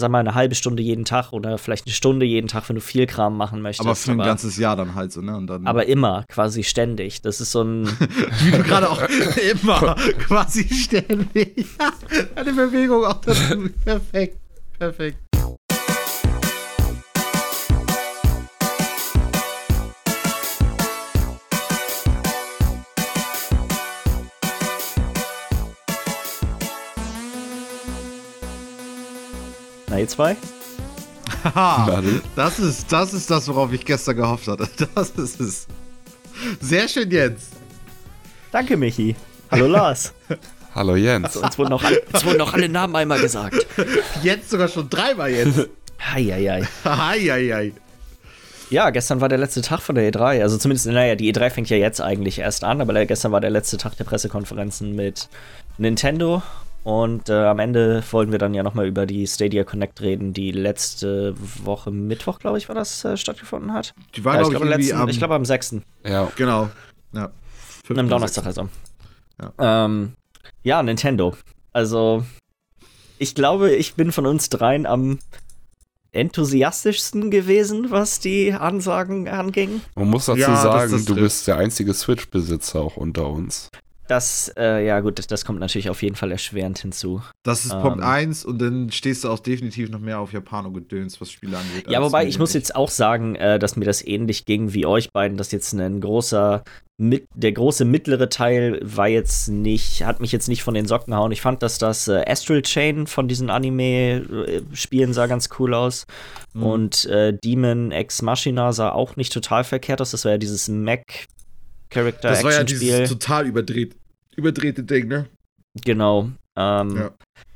sag mal, eine halbe Stunde jeden Tag oder vielleicht eine Stunde jeden Tag, wenn du viel Kram machen möchtest. Aber für ein ganzes Jahr dann halt so, ne? Und dann aber immer, quasi ständig. Das ist so ein. Wie du gerade auch immer quasi ständig. Eine Bewegung auch dazu. Perfekt. Perfekt. Ihr zwei? Haha, das ist, das ist das, worauf ich gestern gehofft hatte. Das ist es. Sehr schön, Jens. Danke, Michi. Hallo, Lars. Hallo, Jens. Also, uns, wurden auch alle, uns wurden auch alle Namen einmal gesagt. Jetzt sogar schon dreimal jetzt. Heieiei. Heieiei. Ja, gestern war der letzte Tag von der E3. Also zumindest, naja, die E3 fängt ja jetzt eigentlich erst an, aber gestern war der letzte Tag der Pressekonferenzen mit Nintendo und äh, am Ende wollten wir dann ja nochmal über die Stadia Connect reden, die letzte Woche Mittwoch, glaube ich, war das, äh, stattgefunden hat. Die war, ja, ich glaube ich, letzten, am, ich glaube am 6. Ja. Genau. Ja. Am Donnerstag also. Ja. Ähm, ja, Nintendo. Also, ich glaube, ich bin von uns dreien am enthusiastischsten gewesen, was die Ansagen anging. Man muss dazu Ja, das- sagen, das du trifft. bist der einzige Switch-Besitzer auch unter uns. Das, äh, ja gut, das, das kommt natürlich auf jeden Fall erschwerend hinzu. Das ist Ähm. Punkt 1 und dann stehst du auch definitiv noch mehr auf Japano-Gedöns, was Spiele angeht. Ja, wobei ich muss jetzt auch sagen, äh, dass mir das ähnlich ging wie euch beiden, dass jetzt ein großer, mit, der große mittlere Teil war jetzt nicht, hat mich jetzt nicht von den Socken hauen. Ich fand, dass das äh, Astral Chain von diesen Anime-Spielen sah ganz cool aus. Mhm. Und äh, Demon Ex Machina sah auch nicht total verkehrt aus. Das war ja dieses Das war ja dieses total überdreht, überdrehte Ding, ne? Genau. Ähm, Ja.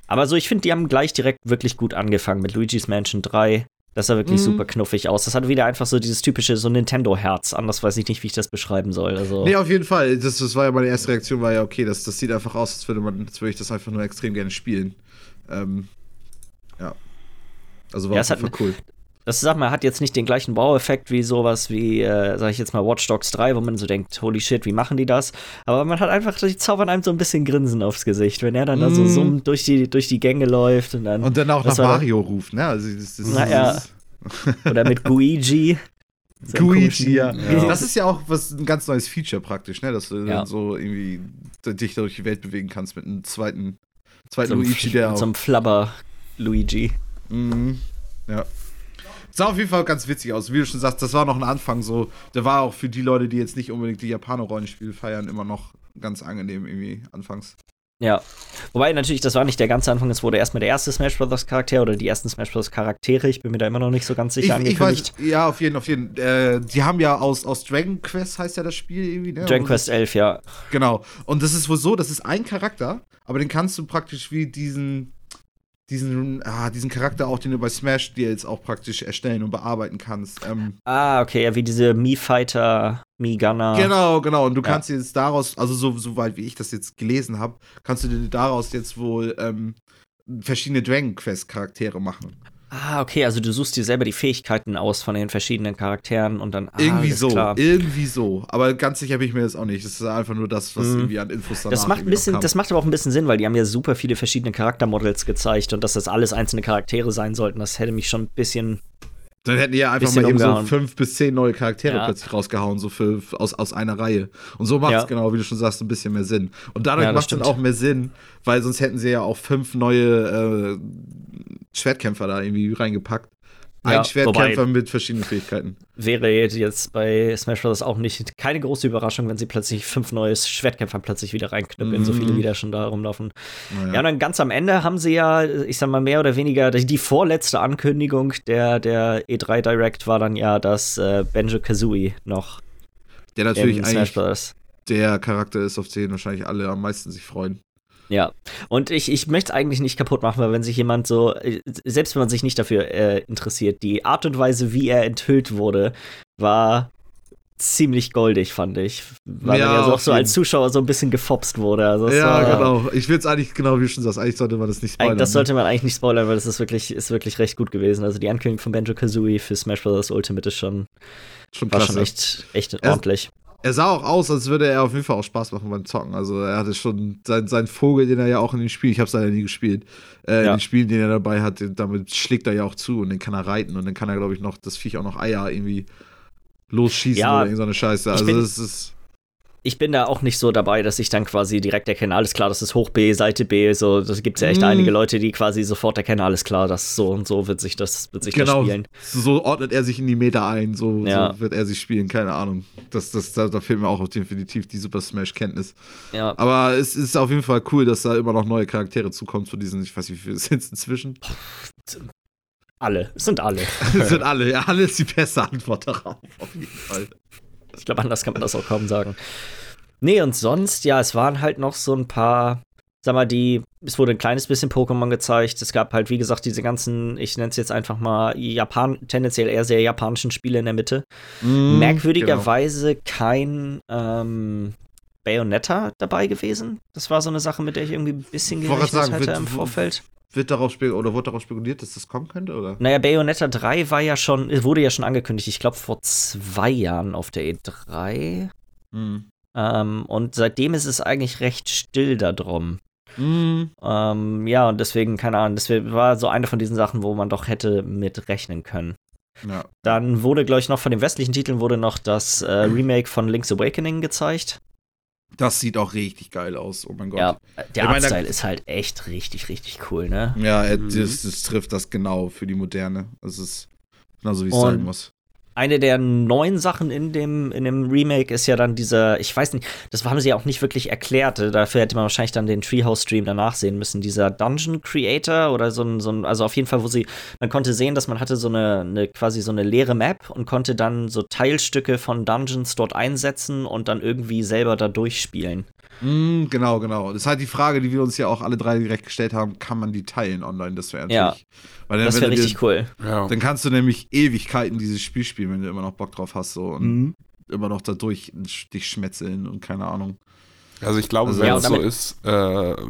Aber so, ich finde, die haben gleich direkt wirklich gut angefangen mit Luigi's Mansion 3. Das sah wirklich Mhm. super knuffig aus. Das hatte wieder einfach so dieses typische so Nintendo-Herz. Anders weiß ich nicht, wie ich das beschreiben soll. Also, Nee, auf jeden Fall. Das, das war ja meine erste Reaktion, war ja, okay, das, das sieht einfach aus, als würde man, als würde ich das einfach nur extrem gerne spielen. Ähm, ja. Also war Ja, hat Fall cool. Das sag mal, hat jetzt nicht den gleichen Wow-Effekt wie sowas wie, äh, sag ich jetzt mal, Watch Dogs 3, wo man so denkt, holy shit, wie machen die das? Aber man hat einfach, die zaubern einem so ein bisschen Grinsen aufs Gesicht, wenn er dann da so Mhm. summend durch die, durch die Gänge läuft und dann. Und dann auch das nach Mario ruft, ne? Also, das, das, Na ja. das- Oder mit Guigi. So Luigi, ja. Ja. Das ist ja auch was ein ganz neues Feature praktisch, ne? Dass du Ja. dann so irgendwie dich durch die Welt bewegen kannst mit einem zweiten, zweiten So Luigi, der auch. so einem Flabber-Luigi. Mhm. Ja. Sah auf jeden Fall ganz witzig aus. Wie du schon sagst, das war noch ein Anfang so. Der war auch für die Leute, die jetzt nicht unbedingt die Japaner-Rollenspiele feiern, immer noch ganz angenehm irgendwie anfangs. Ja. Wobei natürlich, das war nicht der ganze Anfang, es wurde erstmal der erste Smash Bros. Charakter oder die ersten Smash Bros. Charaktere. Ich bin mir da immer noch nicht so ganz sicher ich, ich weiß, ja, auf jeden, auf jeden. Äh, die haben ja aus, aus Dragon Quest heißt ja das Spiel irgendwie, ne? Dragon Und Quest 11, ja. Genau. Und das ist wohl so, das ist ein Charakter, aber den kannst du praktisch wie diesen, diesen, ah, diesen Charakter auch, den du bei Smash dir jetzt auch praktisch erstellen und bearbeiten kannst. Ähm, Ah, okay, ja, wie diese Mii-Fighter, Mii-Gunner. Genau, genau. Und du Ja. kannst jetzt daraus, also so, soweit wie ich das jetzt gelesen habe, kannst du dir daraus jetzt wohl ähm, verschiedene Dragon Quest Charaktere machen. Ah, okay, also du suchst dir selber die Fähigkeiten aus von den verschiedenen Charakteren und dann. Ah, irgendwie so, Klar. irgendwie so. Aber ganz sicher bin ich mir das auch nicht. Das ist einfach nur das, was Mhm. irgendwie an Infos danach Das macht, ein bisschen, das macht aber auch ein bisschen Sinn, weil die haben ja super viele verschiedene Charaktermodels gezeigt und dass das alles einzelne Charaktere sein sollten, das hätte mich schon ein bisschen. Dann hätten die ja einfach mal eben so umgehauen. fünf bis zehn neue Charaktere Ja. plötzlich rausgehauen, so für, aus, aus einer Reihe. Und so macht es Ja. genau, wie du schon sagst, ein bisschen mehr Sinn. Und dadurch Ja, macht es dann auch mehr Sinn, weil sonst hätten sie ja auch fünf neue äh, Schwertkämpfer da irgendwie reingepackt. Ja, Ein Schwertkämpfer wobei- mit verschiedenen Fähigkeiten. Wäre jetzt bei Smash Bros. auch nicht keine große Überraschung, wenn sie plötzlich fünf neue Schwertkämpfer plötzlich wieder reinknüppeln, so viele Mhm. wieder schon da rumlaufen. Naja. Ja, und dann ganz am Ende haben sie ja, ich sag mal, mehr oder weniger, die vorletzte Ankündigung der, der E3 Direct war dann ja, dass äh, Benjo Kazooie noch der natürlich Smash Bros. der Charakter ist, auf den wahrscheinlich alle am meisten sich freuen. Ja, und ich, ich möchte es eigentlich nicht kaputt machen, weil wenn sich jemand so, selbst wenn man sich nicht dafür äh, interessiert, die Art und Weise, wie er enthüllt wurde, war ziemlich goldig, fand ich. Weil Ja, man ja so, auch so als. Zuschauer so ein bisschen gefopst wurde. Also ja, war, genau. Ich will es eigentlich, genau wie schon sagst, eigentlich sollte man das nicht spoilern. Eigentlich, das ne? sollte man eigentlich nicht spoilern, weil das ist wirklich, ist wirklich recht gut gewesen. Also die Ankündigung von Banjo Kazooie für Smash Bros. Ultimate ist schon, schon war schon echt, echt ordentlich. Er sah auch aus, als würde er auf jeden Fall auch Spaß machen beim Zocken. Also er hatte schon sein, sein Vogel, den er ja auch in den Spielen, ich habe es leider nie gespielt, äh, Ja. in den Spielen, den er dabei hat, damit schlägt er ja auch zu und den kann er reiten und dann kann er, glaube ich, noch das Viech auch noch Eier irgendwie losschießen Ja, oder irgend so eine Scheiße. Also bin- es ist. Ich bin da auch nicht so dabei, dass ich dann quasi direkt erkenne, alles klar, das ist hoch B, Seite B, so, das gibt ja echt Mm. einige Leute, die quasi sofort erkennen, alles klar, das so und so wird sich das, wird sich Genau, das spielen. so ordnet er sich in die Meter ein, so, Ja. so wird er sich spielen, keine Ahnung. Das, das, da, da fehlt mir auch definitiv die Super Smash-Kenntnis. Ja, Aber es ist auf jeden Fall cool, dass da immer noch neue Charaktere zukommen zu diesen, ich weiß nicht, wie viele sind es inzwischen. alle, es sind alle. Das sind alle, ja, alle ist die beste Antwort darauf, auf jeden Fall. Ich glaube, anders kann man das auch kaum sagen. Nee, und sonst, ja, es waren halt noch so ein paar, sag mal, die, es wurde ein kleines bisschen Pokémon gezeigt. Es gab halt, wie gesagt, diese ganzen, ich nenne es jetzt einfach mal, Japan, tendenziell eher sehr japanischen Spiele in der Mitte. Mhm, Merkwürdigerweise kein ähm, Bayonetta dabei gewesen. Das war so eine Sache, mit der ich irgendwie ein bisschen gerechnet sagen, hätte wird- im Vorfeld. Wird darauf oder wurde darauf spekuliert, dass das kommen könnte, oder? Naja, Bayonetta 3 war ja schon, wurde ja schon angekündigt, ich glaube vor zwei Jahren auf der E3. Mhm. Ähm, und seitdem ist es eigentlich recht still darum. Mhm. Ähm, ja, und deswegen, keine Ahnung, das war so eine von diesen Sachen, wo man doch hätte mit rechnen können. Ja. Dann wurde, glaube ich, noch von den westlichen Titeln wurde noch das äh, Remake von Link's Awakening gezeigt. Das sieht auch richtig geil aus, oh mein Gott. Ja, der Ich meine, Artstyle ist halt echt richtig, richtig cool, ne? Ja, er- Mhm. das, das trifft das genau für die Moderne. Das ist genauso, wie es Und- sein muss. Eine der neuen Sachen in dem, in dem Remake ist ja dann dieser, ich weiß nicht, das haben sie ja auch nicht wirklich erklärt. Dafür hätte man wahrscheinlich dann den Treehouse-Stream danach sehen müssen. Dieser Dungeon Creator oder so ein, so ein, also auf jeden Fall, wo sie, man konnte sehen, dass man hatte so eine, eine quasi so eine leere Map und konnte dann so Teilstücke von Dungeons dort einsetzen und dann irgendwie selber da durchspielen. Mhm, genau, genau. Das ist halt die Frage, die wir uns ja auch alle drei direkt gestellt haben: Kann man die teilen online? Das wäre Ja. natürlich. Weil dann, Das wäre du dir- richtig cool. Ja. Dann kannst du nämlich Ewigkeiten dieses Spiel spielen, wenn du immer noch Bock drauf hast so und Mhm. immer noch dadurch dich schmetzeln und keine Ahnung. Also ich glaube, Also- wenn Ja, es so ist, äh,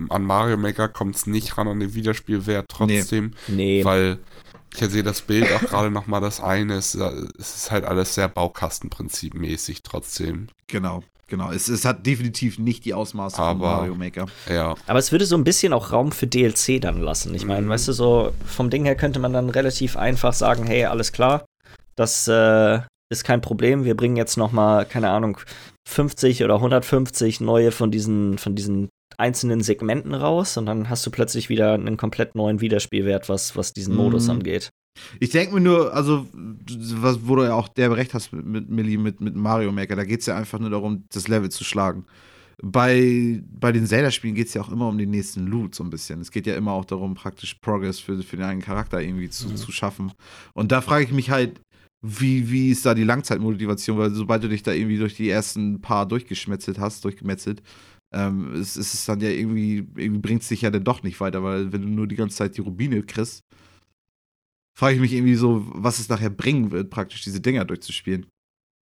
an Mario Maker kommt es nicht ran an den Wiederspielwert trotzdem, Nee. weil ich sehe das Bild auch gerade noch mal das eine, ist, es ist halt alles sehr Baukastenprinzipmäßig trotzdem. Genau, genau. Es, es hat definitiv nicht die Ausmaße Aber- von Mario Maker. Ja, Aber es würde so ein bisschen auch Raum für DLC dann lassen. Ich meine, Mhm. weißt du, so vom Ding her könnte man dann relativ einfach sagen, hey, alles klar, das äh, ist kein Problem. Wir bringen jetzt noch mal, keine Ahnung, 50 oder 150 neue von diesen, von diesen einzelnen Segmenten raus und dann hast du plötzlich wieder einen komplett neuen Wiederspielwert, was, was diesen Mhm. Modus angeht. Ich denke mir nur, also, was, wo du ja auch der recht hast mit, mit Millie, mit, mit Mario Maker, da geht es ja einfach nur darum, das Level zu schlagen. Bei, bei den Zelda-Spielen geht es ja auch immer um den nächsten Loot, so ein bisschen. Es geht ja immer auch darum, praktisch Progress für, für den eigenen Charakter irgendwie zu, Mhm. zu schaffen. Und da frage ich mich halt, wie, wie ist da die Langzeitmotivation? Weil sobald du dich da irgendwie durch die ersten paar durchgeschmetzelt hast, durchgemetzelt, ähm, es, es ist dann ja irgendwie, irgendwie bringt es dich ja dann doch nicht weiter, weil wenn du nur die ganze Zeit die Rubine kriegst, frage ich mich irgendwie so, was es nachher bringen wird, praktisch diese Dinger durchzuspielen.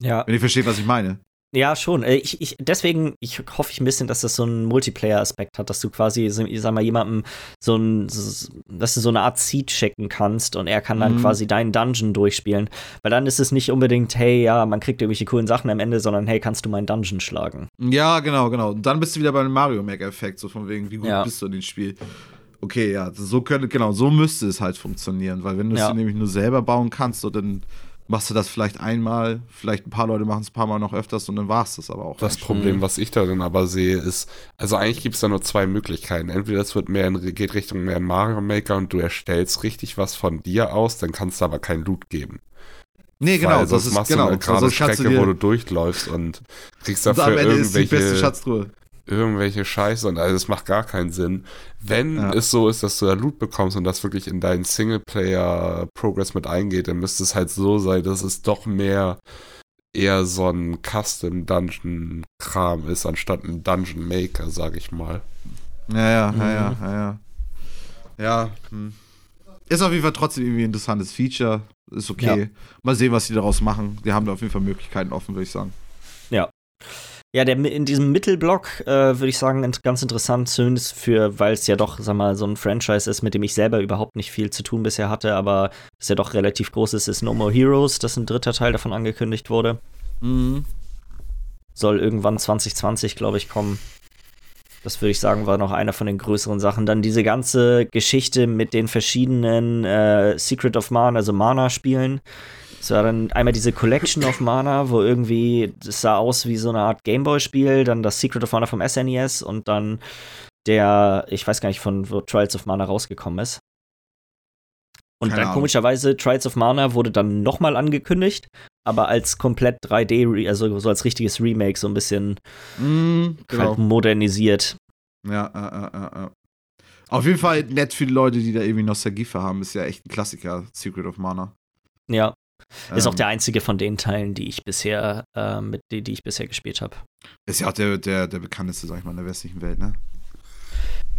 Ja. Wenn ihr versteht, was ich meine. Ja, schon. Äh, Ich, ich, deswegen ich hoffe ich ein bisschen, dass das so einen Multiplayer-Aspekt hat, dass du quasi, ich sag mal, jemandem so ein, dass du so eine Art Seed checken kannst und er kann dann Mhm. quasi deinen Dungeon durchspielen. Weil dann ist es nicht unbedingt, hey, ja, man kriegt irgendwelche coolen Sachen am Ende, sondern hey, kannst du meinen Dungeon schlagen? Ja, genau, genau. Und dann bist du wieder beim Mario Maker-Effekt, so von wegen, wie gut Ja. bist du in dem Spiel. Okay, ja, so könnte, genau, so müsste es halt funktionieren, weil wenn du es Ja. nämlich nur selber bauen kannst, so dann machst du das vielleicht einmal, vielleicht ein paar Leute machen es ein paar Mal noch öfters und dann war es das aber auch. das eigentlich. Problem, was ich darin aber sehe, ist, also eigentlich gibt es da nur zwei Möglichkeiten. Entweder es wird mehr in, geht Richtung mehr in Mario Maker und du erstellst richtig was von dir aus, dann kannst du aber kein Loot geben. Nee, genau, Weil das ist machst genau. du eine gerade kannst Strecke, du dir, wo du durchläufst und kriegst und am dafür Ende ist die beste irgendwelche, Schatztruhe. Irgendwelche Scheiße und also es macht gar keinen Sinn. Wenn Ja. es so ist, dass du da Loot bekommst und das wirklich in deinen Singleplayer-Progress mit eingeht, dann müsste es halt so sein, dass es doch mehr eher so ein Custom-Dungeon-Kram ist, anstatt ein Dungeon Maker, sag ich mal. Ja, ja, Mhm. ja, ja, ja, ja. Ja, hm. ist auf jeden Fall trotzdem irgendwie ein interessantes Feature. Ist okay. Mal sehen, was die daraus machen. Die haben da auf jeden Fall Möglichkeiten offen, würde ich sagen. Ja, der, in diesem Mittelblock äh, würde ich sagen, ganz interessant, zumindest für, weil es ja doch, sag mal, so ein Franchise ist, mit dem ich selber überhaupt nicht viel zu tun bisher hatte, aber es ja doch relativ groß ist, ist No More Heroes, dass ein dritter Teil davon angekündigt wurde. Mhm. soll irgendwann 2020, glaube ich, kommen. Das würde ich sagen, war noch einer von den größeren Sachen. Dann diese ganze Geschichte mit den verschiedenen äh, Secret of Mana, also Mana-Spielen. Es war dann einmal diese Collection of Mana, wo irgendwie, das sah aus wie so eine Art Gameboy-Spiel, dann das Secret of Mana vom SNES und dann der, ich weiß gar nicht, von wo Trials of Mana rausgekommen ist. Und Keine dann Ahnung. komischerweise, Trials of Mana wurde dann nochmal angekündigt, aber als komplett 3D, re- also so als richtiges Remake, so ein bisschen Mhm, genau. halt modernisiert. Ja, äh, äh, äh, äh. Auf jeden Fall nett für die Leute, die da irgendwie Nostalgie für haben. Ist ja echt ein Klassiker, Secret of Mana. Ja, ist auch Ähm, der einzige von den Teilen, die ich bisher, äh, mit die, die ich bisher gespielt habe. Ist ja auch der, der, der bekannteste, sag ich mal, in der westlichen Welt, ne?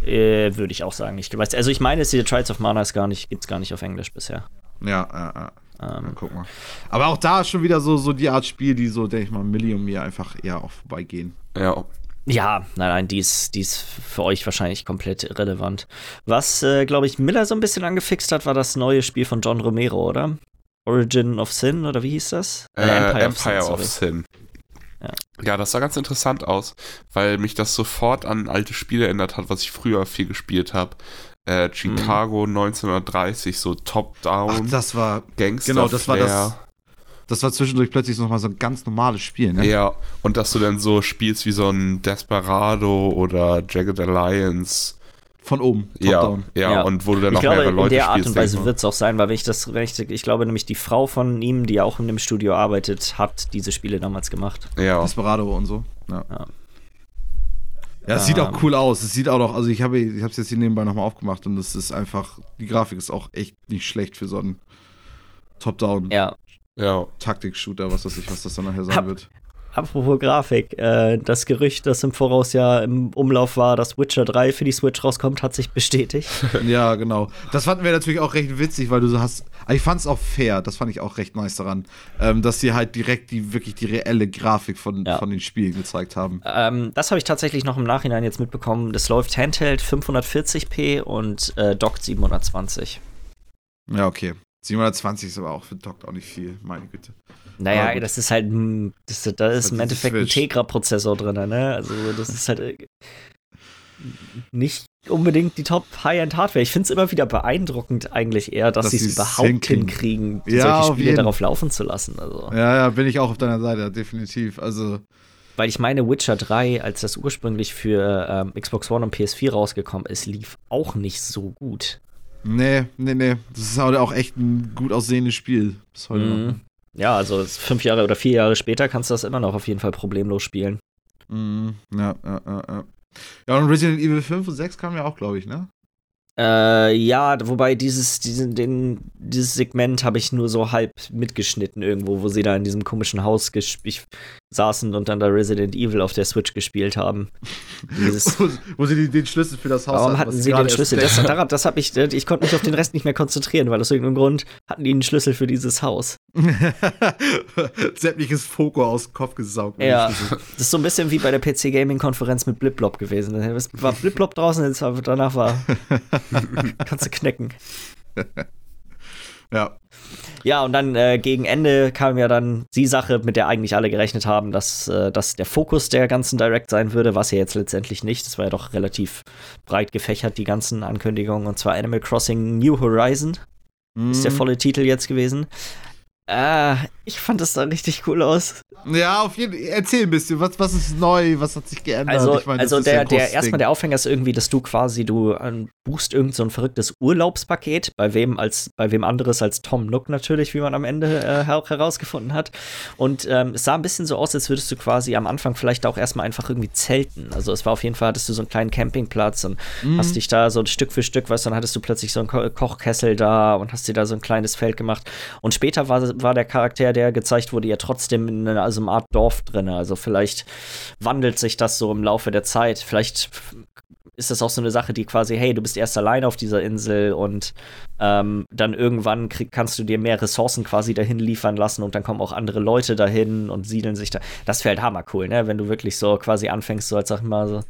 Äh, Würde ich auch sagen. Ich weiß, also ich meine, es hier Trials of Mana ist gar nicht, gibt's gar nicht auf Englisch bisher. Ja, äh, äh. Ja, Ähm, guck mal. Aber auch da ist schon wieder so, so die Art Spiel, die so, denke ich mal, Millie und mir einfach eher auch vorbeigehen. Ja, ja, nein, nein, die ist, die ist für euch wahrscheinlich komplett irrelevant. Was, äh, glaube ich, Miller so ein bisschen angefixt hat, war das neue Spiel von John Romero, oder? Origin of Sin, oder wie hieß das? Äh, Empire, of, Sin. Ja. Ja. das sah ganz interessant aus, weil mich das sofort an alte Spiele erinnert hat, was ich früher viel gespielt habe. Äh, Chicago 1930, so Ach, Top-Down, das war, Gangster genau, das war das- Flair. das war zwischendurch plötzlich noch mal so ein ganz normales Spiel, ne? Ja, und dass du dann so spielst wie so ein Desperado oder Jagged Alliance. Von oben, Ja, top-down. ja, Ja. und wo du dann Ich noch glaube, mehrere in Leute der Art spielst. und Weise wird es auch sein, weil wenn ich das recht, ich glaube nämlich die Frau von ihm, die ja auch in dem Studio arbeitet, hat diese Spiele damals gemacht. Ja, Desperado und so. Ja. Ja. Ja, es sieht Ähm. auch cool aus. Es sieht auch noch, also ich habe ich es jetzt hier nebenbei nochmal aufgemacht und es ist einfach, die Grafik ist auch echt nicht schlecht für so einen Top-Down-Taktik-Shooter, Ja, was weiß ich, was das dann nachher sein Hab- wird. Apropos Grafik, äh, das Gerücht, das im Voraus ja im Umlauf war, dass Witcher 3 für die Switch rauskommt, hat sich bestätigt. Ja, genau. Das fanden wir natürlich auch recht witzig, weil du so hast. Ich fand es auch fair, das fand ich auch recht nice daran, ähm, dass sie halt direkt die wirklich die reelle Grafik von, Ja. von den Spielen gezeigt haben. ähm, das habe ich tatsächlich noch im Nachhinein jetzt mitbekommen. Das läuft Handheld 540p und äh, dockt 720. Ja, okay. 720 ist aber auch für Doc auch nicht viel, meine Güte. Naja, das ist halt, das, da ist im halt Endeffekt ein. Tegra-Prozessor drin, ne? Also das ist halt äh, nicht unbedingt die Top-High-End-Hardware. Ich finde es immer wieder beeindruckend eigentlich eher, dass, Dass sie es überhaupt hinkriegen. hinkriegen, Ja, solche Spiele darauf laufen zu lassen. Also. Ja, ja, bin ich auch auf deiner Seite, definitiv. Also, Weil ich meine, Witcher 3, als das ursprünglich für ähm, Xbox One und PS4 rausgekommen ist, lief auch nicht so gut. Nee, nee, nee. Das ist halt auch echt ein gut aussehendes Spiel. Bis heute noch. Mhm. Ja, also fünf Jahre oder vier Jahre später kannst du das immer noch auf jeden Fall problemlos spielen. Mhm. Ja, ja, ja, ja. Ja, und Resident Evil 5 und 6 kamen ja auch, glaube ich, ne? Äh, ja, wobei dieses, diesen, den, dieses Segment habe ich nur so halb mitgeschnitten irgendwo, wo sie da in diesem komischen Haus gesp- saßen und dann da Resident Evil auf der Switch gespielt haben. Wo, wo sie die, den Schlüssel für das Haus warum was hatten sie den Schlüssel? Das, daran, das hab ich, ich konnte mich auf den Rest nicht mehr konzentrieren, weil aus irgendeinem Grund hatten die einen Schlüssel für dieses Haus. sämtliches Foko aus dem Kopf gesaugt. Ja, das ist so ein bisschen wie bei der PC Gaming Konferenz mit Bliplop gewesen. Es war Bliplop draußen, jetzt war, danach war, kannst du knicken. ja. Ja, und dann äh, gegen Ende kam ja dann die Sache, mit der eigentlich alle gerechnet haben, dass äh, das der Fokus der ganzen Direct sein würde, was ja jetzt letztendlich nicht. Das war ja doch relativ breit gefächert, die ganzen Ankündigungen. Und zwar Animal Crossing New Horizon ist der Mhm. volle Titel jetzt gewesen. Äh, ich fand das da richtig cool aus. Ja, auf jeden Fall. Erzähl ein bisschen, was, was ist neu, was hat sich geändert? Also, Ich meine, das also ja der, der erstmal der Aufhänger ist irgendwie, dass du quasi, du ähm, buchst irgend so ein verrücktes Urlaubspaket, bei wem als, bei wem anderes als Tom Nook natürlich, wie man am Ende äh, auch herausgefunden hat. Und ähm, es sah ein bisschen so aus, als würdest du quasi am Anfang vielleicht auch erstmal einfach irgendwie zelten. Also es war auf jeden Fall, hattest du so einen kleinen Campingplatz und Mhm. hast dich da so Stück für Stück, weißt du, dann hattest du plötzlich so einen Ko Kochkessel da und hast dir da so ein kleines Feld gemacht. Und später war, war der Charakter, der gezeigt wurde, ja trotzdem in einer, also einer Art Dorf drin. Also vielleicht wandelt sich das so im Laufe der Zeit. Vielleicht ist das auch so eine Sache, die quasi, hey, du bist erst allein auf dieser Insel und ähm, dann irgendwann krieg, kannst du dir mehr Ressourcen quasi dahin liefern lassen und dann kommen auch andere Leute dahin und siedeln sich da. Das wäre halt hammercool, ne? Wenn du wirklich so quasi anfängst, so als sag ich mal so,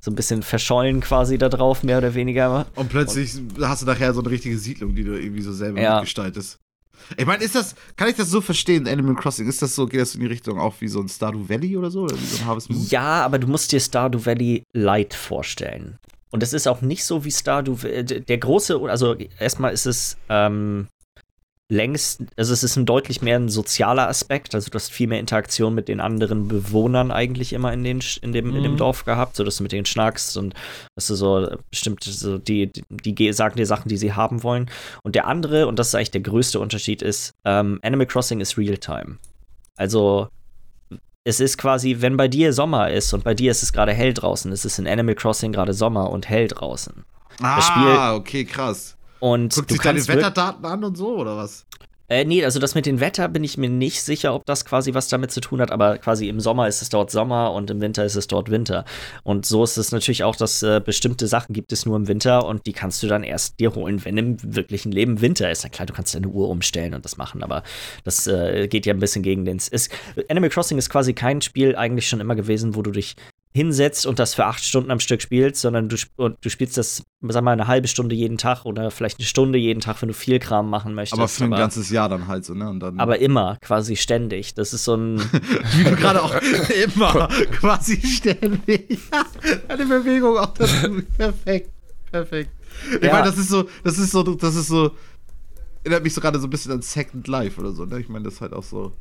so ein bisschen verschollen quasi da drauf, mehr oder weniger. Und plötzlich hast du nachher so eine richtige Siedlung, die du irgendwie so selber Ja. mitgestaltest. Ich meine, ist das, kann ich das so verstehen, Animal Crossing? Ist das so, geht das in die Richtung auch wie so ein Stardew Valley oder so? Oder wie so ein Harvest Moon? Ja, aber du musst dir Stardew Valley Light vorstellen. Und es ist auch nicht so wie Stardew Valley. Der große, also erstmal ist es ähm, längst, also es ist ein deutlich mehr ein sozialer Aspekt, also du hast viel mehr Interaktion mit den anderen Bewohnern eigentlich immer in, den, in, dem, in dem Mhm. Dorf gehabt, so dass du mit denen schnackst und dass du so bestimmt so die, die, die ge- sagen dir Sachen, die sie haben wollen. Und der andere, und das ist eigentlich der größte Unterschied, ist, ähm, Animal Crossing ist Realtime. Also es ist quasi, wenn bei dir Sommer ist und bei dir ist es gerade hell draußen, ist es in Animal Crossing gerade Sommer und hell draußen. Ah, okay, krass. Und Guckt du sich deine Wetterdaten an und so, oder was? Äh, nee, also das mit dem Wetter bin ich mir nicht sicher, ob das quasi was damit zu tun hat, aber quasi im Sommer ist es dort Sommer und im Winter ist es dort Winter. Und so ist es natürlich auch, dass äh, bestimmte Sachen gibt es nur im Winter und die kannst du dann erst dir holen, wenn im wirklichen Leben Winter ist. Na klar, du kannst deine Uhr umstellen und das machen, aber das äh, geht ja ein bisschen gegen den. Ist, Animal Crossing ist quasi kein Spiel eigentlich schon immer gewesen, wo du dich hinsetzt und das für acht Stunden am Stück spielst, sondern du, du spielst das, sag mal, eine halbe Stunde jeden Tag oder vielleicht eine Stunde jeden Tag, wenn du viel Kram machen möchtest. Aber für ein ganzes Jahr dann halt so, ne? Und dann, Aber immer, quasi ständig. Das ist so ein. wie du gerade auch immer quasi ständig. Eine Bewegung auch dazu. Perfekt. Perfekt. Ich Ja. meine, das ist so, das ist so, das ist so. Erinnert mich so gerade so ein bisschen an Second Life oder so, ne? Ich meine, das ist halt auch so.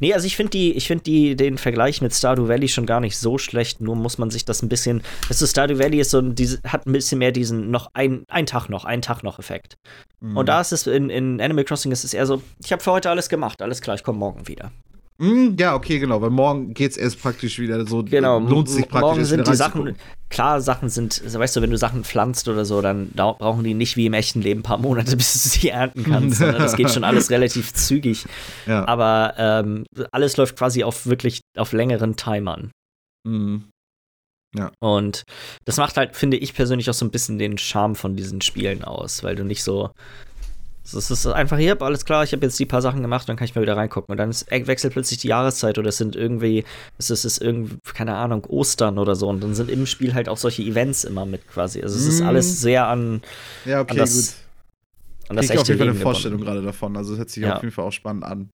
Nee, also ich finde die, ich finde die, den Vergleich mit Stardew Valley schon gar nicht so schlecht, nur muss man sich das ein bisschen. Das ist Stardew Valley ist so ein, diese, hat ein bisschen mehr diesen noch ein, ein Tag noch, ein Tag noch Effekt. Mhm. Und da ist es in, in Animal Crossing ist es eher so, ich habe für heute alles gemacht, alles klar, ich komme morgen wieder. Mm, ja, okay, genau, weil morgen geht's erst praktisch wieder so. Genau, Lohnt sich praktisch morgen sind die Sachen, klar, Sachen sind, also weißt du, wenn du Sachen pflanzt oder so, dann brauchen die nicht wie im echten Leben ein paar Monate, bis du sie ernten kannst, sondern das geht schon alles relativ zügig. Ja. Aber ähm, alles läuft quasi auf wirklich auf längeren Timern. Mm. Und das macht halt, finde ich persönlich, auch so ein bisschen den Charme von diesen Spielen aus, weil du nicht so. Es ist einfach hier, alles klar, ich habe jetzt die paar Sachen gemacht, dann kann ich mal wieder reingucken. Und dann ist, äh, wechselt plötzlich die Jahreszeit oder es sind irgendwie, es ist, es ist irgendwie, keine Ahnung, Ostern oder so. Und dann sind im Spiel halt auch solche Events immer mit quasi. Also es ist Mhm. alles sehr an, Ja, okay, an das, gut. an das ich auf jeden Fall eine Vorstellung gerade davon. Also, das hört sich Ja. auf jeden Fall auch spannend an.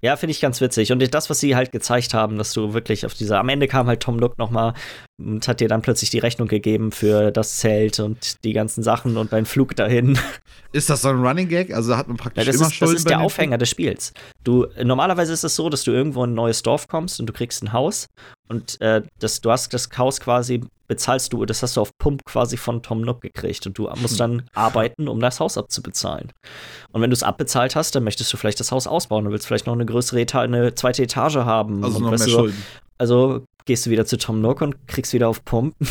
Ja, finde ich ganz witzig. Und das, was sie halt gezeigt haben, dass du wirklich auf dieser, am Ende kam halt Tom Nook nochmal und hat dir dann plötzlich die Rechnung gegeben für das Zelt und die ganzen Sachen und deinen Flug dahin. Ist das so ein Running Gag? Also hat man praktisch Ja, das, immer ist, das Schulden ist bei der Aufhänger des Spiels. Du, normalerweise ist es so, dass du irgendwo in ein neues Dorf kommst und du kriegst ein Haus und äh, das, du hast das Haus quasi, bezahlst du, das hast du auf Pump quasi von Tom Nook gekriegt und du musst dann arbeiten, um das Haus abzubezahlen. Und wenn du es abbezahlt hast, dann möchtest du vielleicht das Haus ausbauen und willst vielleicht noch eine größere Etage, eine zweite Etage haben. Also noch mehr Schulden. Also gehst du wieder zu Tom Nook und kriegst wieder auf Pump.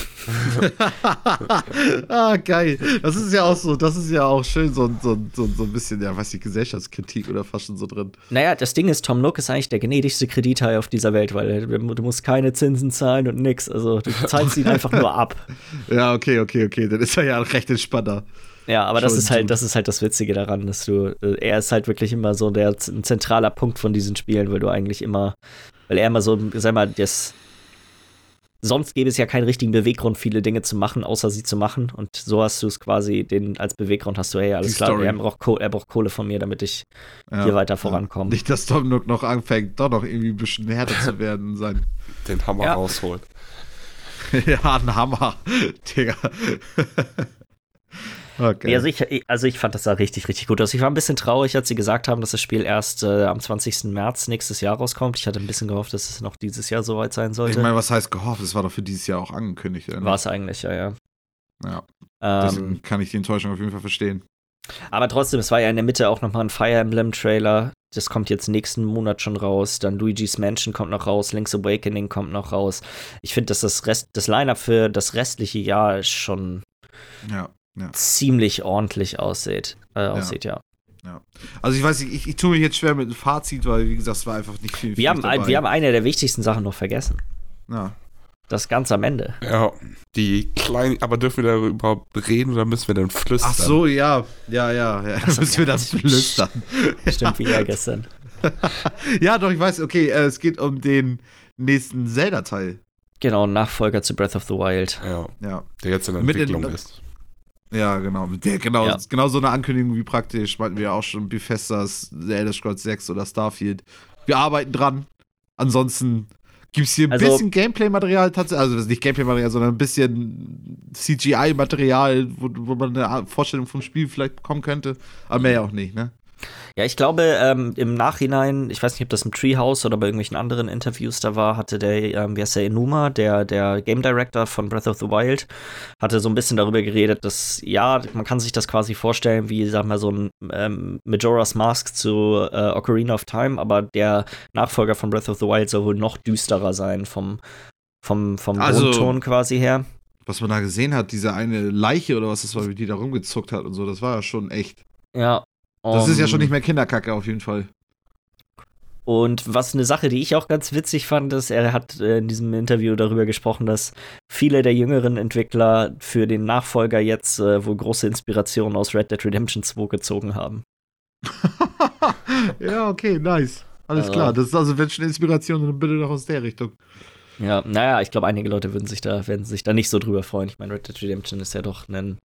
ah, geil. Das ist ja auch so, das ist ja auch schön, so, so, so, so ein bisschen, ja, weiß ich, Gesellschaftskritik oder fast schon so drin. Naja, das Ding ist, Tom Nook ist eigentlich der gnädigste Kredithai auf dieser Welt, weil du musst keine Zinsen zahlen und nix. Also du zahlst ihn einfach nur ab. Ja, okay, okay, okay. Dann ist er ja recht entspannter. Ja, aber das ist halt, das ist halt das Witzige daran, dass du, äh, er ist halt wirklich immer so der ein zentraler Punkt von diesen Spielen, weil du eigentlich immer, weil er immer so, sag mal, das, sonst gäbe es ja keinen richtigen Beweggrund, viele Dinge zu machen, außer sie zu machen. Und so hast du es quasi, den als Beweggrund hast du, hey, alles Die klar, er braucht, Kohle, er braucht Kohle von mir, damit ich Ja, hier weiter ja. vorankomme. Nicht, dass Tom Nook noch anfängt, doch noch irgendwie ein bisschen härter zu werden und sein. Den Hammer Ja. rausholt. ja, ein Hammer. Digga. Okay. Nee, also, ich, also ich fand das da richtig, richtig gut aus. Ich war ein bisschen traurig, als sie gesagt haben, dass das Spiel erst äh, am 20. März nächstes Jahr rauskommt. Ich hatte ein bisschen gehofft, dass es noch dieses Jahr soweit sein ich sollte. meine, was heißt gehofft? Es war doch für dieses Jahr auch angekündigt. War es eigentlich, ja, ja. Ja, Ähm, deswegen kann ich die Enttäuschung auf jeden Fall verstehen. aber trotzdem, es war ja in der Mitte auch nochmal ein Fire Emblem-Trailer. Das kommt jetzt nächsten Monat schon raus. Dann Luigi's Mansion kommt noch raus. Link's Awakening kommt noch raus. Ich finde, dass das, Rest, das Line-Up für das restliche Jahr schon Ja, ja. ziemlich ordentlich aussieht. Äh, aussieht, ja. Also ich weiß nicht, ich, ich tue mich jetzt schwer mit dem Fazit, weil wie gesagt, es war einfach nicht viel. Wir haben, viel dabei. wir haben eine der wichtigsten Sachen noch vergessen. ja. Das ganz am Ende. Ja, die kleinen, aber dürfen wir darüber überhaupt reden oder müssen wir dann flüstern? Ach so, ja, ja, ja, ja. So, müssen wir ja. das flüstern. Stimmt wie ja gestern. ja, doch, ich weiß, okay, äh, es geht um den nächsten Zelda-Teil. Genau, Nachfolger zu Breath of the Wild. Ja, Ja. der jetzt in Mit Entwicklung in- ist. Ja, genau. Der, genau, Ja. genau so eine Ankündigung wie praktisch, meinten wir ja auch schon, Bethesdas, The Elder Scrolls 6 oder Starfield. Wir arbeiten dran. Ansonsten gibt es hier ein Also- bisschen Gameplay-Material tatsächlich, also das ist nicht Gameplay-Material, sondern ein bisschen CGI-Material, wo, wo man eine Vorstellung vom Spiel vielleicht bekommen könnte. Aber mehr ja auch nicht, ne? Ja, ich glaube, ähm, im Nachhinein, ich weiß nicht, ob das im Treehouse oder bei irgendwelchen anderen Interviews da war, hatte der, ähm, wie heißt der, Enuma, der, der Game Director von Breath of the Wild, hatte so ein bisschen darüber geredet, dass, ja, man kann sich das quasi vorstellen, wie, sag mal, so ein ähm, Majora's Mask zu äh, Ocarina of Time, aber der Nachfolger von Breath of the Wild soll wohl noch düsterer sein vom, vom, vom Also- Grundton quasi her. Was man da gesehen hat, diese eine Leiche oder was das war, wie die da rumgezuckt hat und so, das war ja schon echt. Ja. Das ist ja um, schon nicht mehr Kinderkacke auf jeden Fall. Und was eine Sache, die ich auch ganz witzig fand, ist, er hat äh, in diesem Interview darüber gesprochen, dass viele der jüngeren Entwickler für den Nachfolger jetzt äh, wohl große Inspiration aus Red Dead Redemption 2 gezogen haben. ja, okay, nice. Alles Also- klar. Das ist also, wenn schon Inspiration, dann bitte doch aus der Richtung. Ja, naja, ich glaube, einige Leute würden sich da, werden sich da nicht so drüber freuen. Ich meine, Red Dead Redemption ist ja doch ein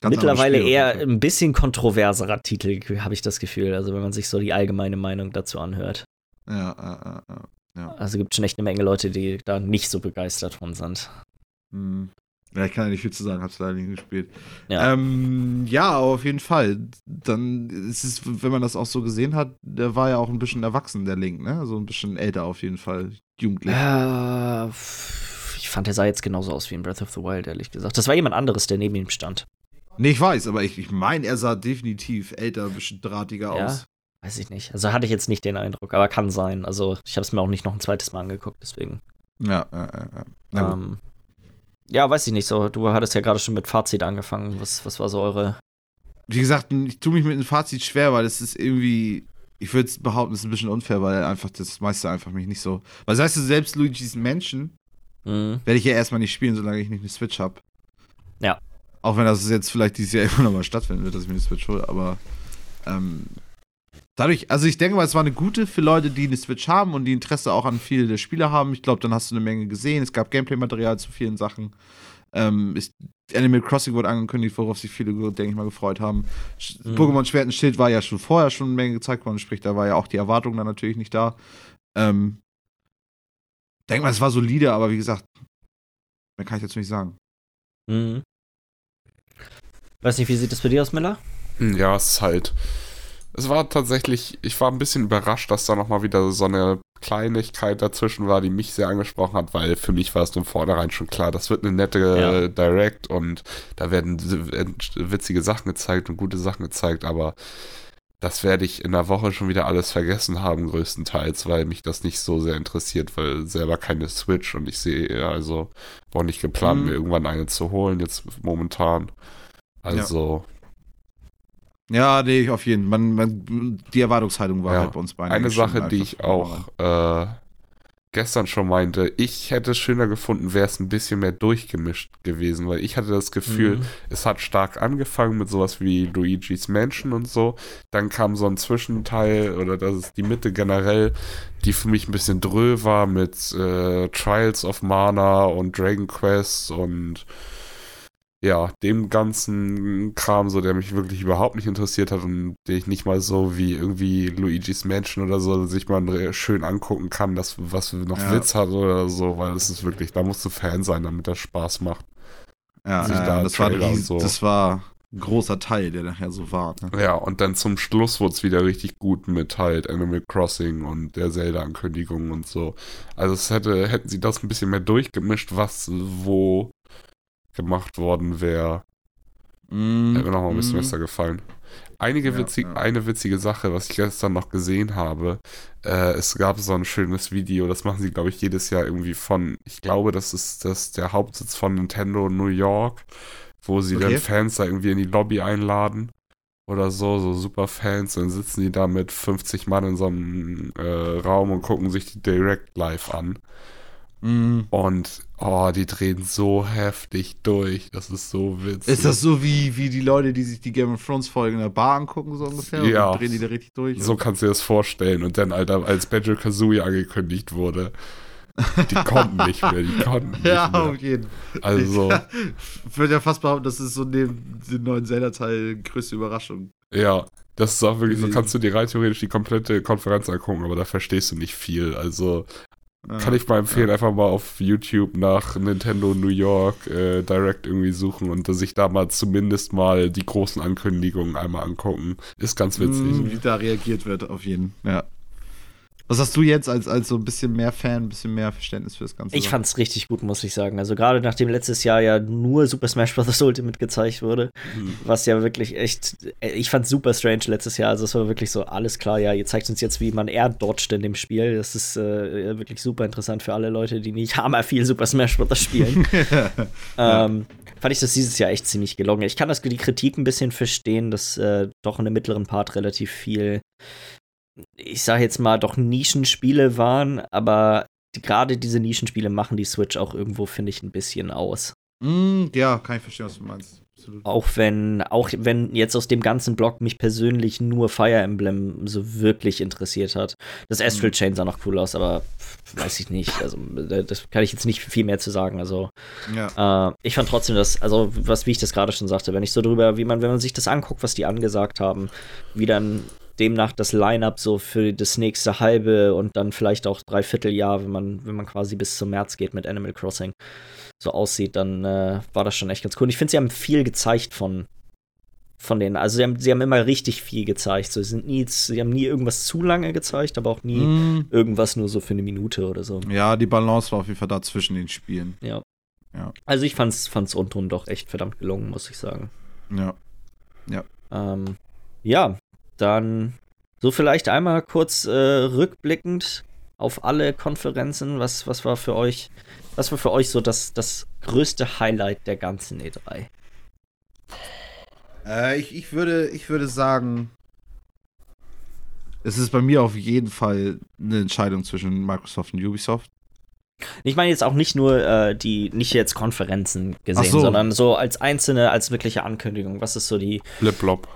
Ganz mittlerweile Spiel eher ein bisschen kontroverserer Titel, habe ich das Gefühl. Also, wenn man sich so die allgemeine Meinung dazu anhört. Ja, ja, ja, ja. Also gibt schon echt eine Menge Leute, die da nicht so begeistert von sind. Hm. Ja, ich kann ja nicht viel zu sagen, hab's leider nicht gespielt. Ja. Ähm, ja, aber auf jeden Fall. Dann ist es, wenn man das auch so gesehen hat, der war ja auch ein bisschen erwachsen, der Link, ne? So ein bisschen älter auf jeden Fall. Jugendlich. Äh, ich fand, er sah jetzt genauso aus wie in Breath of the Wild, ehrlich gesagt. Das war jemand anderes, der neben ihm stand. Nee, ich weiß, aber ich, ich meine, er sah definitiv älter, ein bisschen drahtiger Ja? aus. Weiß ich nicht. Also hatte ich jetzt nicht den Eindruck, aber kann sein. Also ich habe es mir auch nicht noch ein zweites Mal angeguckt, deswegen. Ja, ja, ja. Ähm, ja, weiß ich nicht so. Du hattest ja gerade schon mit Fazit angefangen. Was, was war so eure. Wie gesagt, ich tue mich mit dem Fazit schwer, weil es ist irgendwie, ich würde behaupten, es ist ein bisschen unfair, weil einfach das meiste einfach mich nicht so. Weil das heißt, selbst Luigi's Menschen Hm, werde ich ja erstmal nicht spielen, solange ich nicht eine Switch habe. Ja. Auch wenn das jetzt vielleicht dieses Jahr immer noch mal stattfinden wird, dass ich mir eine Switch hole, aber ähm, dadurch, also ich denke mal, es war eine gute für Leute, die eine Switch haben und die Interesse auch an viele der Spiele haben. Ich glaube, dann hast du eine Menge gesehen. Es gab Gameplay-Material zu vielen Sachen. Ähm, ist, Animal Crossing wurde angekündigt, worauf sich viele, denke ich mal, gefreut haben. Mhm. Pokémon Schwert und Schild war ja schon vorher schon eine Menge gezeigt worden, sprich, da war ja auch die Erwartung dann natürlich nicht da. Ähm, denke mal, es war solide, aber wie gesagt, mehr kann ich dazu nicht sagen. hm. Weiß nicht, wie sieht das bei dir aus, Miller? Hm, Ja, es ist halt. Es war tatsächlich, ich war ein bisschen überrascht, dass da nochmal wieder so eine Kleinigkeit dazwischen war, die mich sehr angesprochen hat, weil für mich war es von vornherein schon klar, das wird eine nette Ja. äh, Direct und da werden w- witzige Sachen gezeigt und gute Sachen gezeigt, aber das werde ich in der Woche schon wieder alles vergessen haben, größtenteils, weil mich das nicht so sehr interessiert, weil selber keine Switch und ich sehe also auch nicht geplant, Mhm. mir irgendwann eine zu holen, jetzt momentan. Also, Ja, nee, auf jeden Fall. Man, man, die Erwartungshaltung war Ja. halt bei uns beiden. Eine Sache, die ich auch äh, gestern schon meinte, ich hätte es schöner gefunden, wäre es ein bisschen mehr durchgemischt gewesen, weil ich hatte das Gefühl, Mhm. es hat stark angefangen mit sowas wie Luigi's Mansion und so. Dann kam so ein Zwischenteil oder das ist die Mitte generell, die für mich ein bisschen dröh war mit äh, Trials of Mana und Dragon Quest und ja, dem ganzen Kram, so der mich wirklich überhaupt nicht interessiert hat und den ich nicht mal so wie irgendwie Luigi's Mansion oder so sich mal schön angucken kann, das was noch Ja. Witz hat oder so, weil es ist wirklich, da musst du Fan sein, damit das Spaß macht. Ja, sich ja, da das, war, Trailer ries- so. das war ein großer Teil, der nachher so war. Ne? Ja, und dann zum Schluss wurde es wieder richtig gut mit halt Animal Crossing und der Zelda-Ankündigung und so. Also es hätte, hätten sie das ein bisschen mehr durchgemischt, was wo gemacht worden wäre, Mm, hätte mir noch mal ein bisschen mm. besser gefallen. Einige Ja, witzig, ja. Eine witzige Sache, was ich gestern noch gesehen habe, äh, es gab so ein schönes Video, das machen sie, glaube ich, jedes Jahr irgendwie von, ich glaube, das ist das der Hauptsitz von Nintendo New York, wo sie Okay. dann Fans da irgendwie in die Lobby einladen oder so, so Superfans, dann sitzen die da mit 50 Mann in so einem äh, Raum und gucken sich die Direct live an. Und oh, die drehen so heftig durch. Das ist so witzig. Ist das so wie, wie die Leute, die sich die Game of Thrones Folgen in der Bar angucken, so ungefähr? Und Ja. dann drehen die da richtig durch? So kannst du dir das vorstellen. Und dann, Alter, als Banjo Kazooie angekündigt wurde, Die konnten nicht mehr, die konnten nicht ja, mehr. auf jeden Also, Ich würde ja fast behaupten, das ist so neben dem neuen Zelda-Teil größte Überraschung. ja, das ist auch wirklich so, kannst du dir rein theoretisch die komplette Konferenz angucken, aber da verstehst du nicht viel. Also, Ja. Kann ich mal empfehlen, einfach mal auf YouTube nach Nintendo New York äh, Direct irgendwie suchen und sich da mal zumindest mal die großen Ankündigungen einmal angucken. Ist ganz witzig. Mm, Wie da reagiert wird, auf jeden. Ja. Was hast du jetzt als, als so ein bisschen mehr Fan, ein bisschen mehr Verständnis für das Ganze? Ich fand's richtig gut, muss ich sagen. Also gerade nachdem letztes Jahr ja nur Super Smash Bros. Ultimate gezeigt wurde, Mhm. was ja wirklich echt, ich fand's super strange letztes Jahr. Also es war wirklich so, alles klar, ja, ihr zeigt uns jetzt, wie man Air dodgt in dem Spiel. Das ist äh, wirklich super interessant für alle Leute, die nicht hammer viel Super Smash Bros. spielen. ähm, fand ich das dieses Jahr echt ziemlich gelungen. Ich kann das die Kritik ein bisschen verstehen, dass äh, doch in dem mittleren Part relativ viel, ich sage jetzt mal, doch Nischenspiele waren, aber die, gerade diese Nischenspiele machen die Switch auch irgendwo, finde ich, ein bisschen aus. Mm, ja, kann ich verstehen, was du meinst. Absolut. Auch wenn, auch wenn jetzt aus dem ganzen Blog mich persönlich nur Fire Emblem so wirklich interessiert hat. Das Astral Chain sah noch cool aus, aber weiß ich nicht. Also, da- das kann ich jetzt nicht viel mehr zu sagen. Also, Ja. äh, ich fand trotzdem das, also was, wie ich das gerade schon sagte, wenn ich so drüber, wie man, wenn man sich das anguckt, was die angesagt haben, wie dann demnach das Line-up so für das nächste halbe und dann vielleicht auch Dreivierteljahr, wenn man, wenn man quasi bis zum März geht mit Animal Crossing, so aussieht, dann äh, war das schon echt ganz cool. Und ich finde, sie haben viel gezeigt von, von denen. Also sie haben, sie haben immer richtig viel gezeigt. So, sie, sind nie, sie haben nie irgendwas zu lange gezeigt, aber auch nie Mm, irgendwas nur so für eine Minute oder so. ja, die Balance war auf jeden Fall da zwischen den Spielen. Ja. Ja. Also ich fand's, fand's rundum doch echt verdammt gelungen, muss ich sagen. Ja. Ähm, ja, dann so vielleicht einmal kurz äh, rückblickend auf alle Konferenzen. Was, was war für euch, was war für euch so das, das größte Highlight der ganzen E E3? Äh, ich, ich, würde, ich würde sagen, es ist bei mir auf jeden Fall eine Entscheidung zwischen Microsoft und Ubisoft. Ich meine jetzt auch nicht nur äh, die, nicht jetzt Konferenzen gesehen, so. sondern so als einzelne, als wirkliche Ankündigung. Was ist so die Blip-Blop.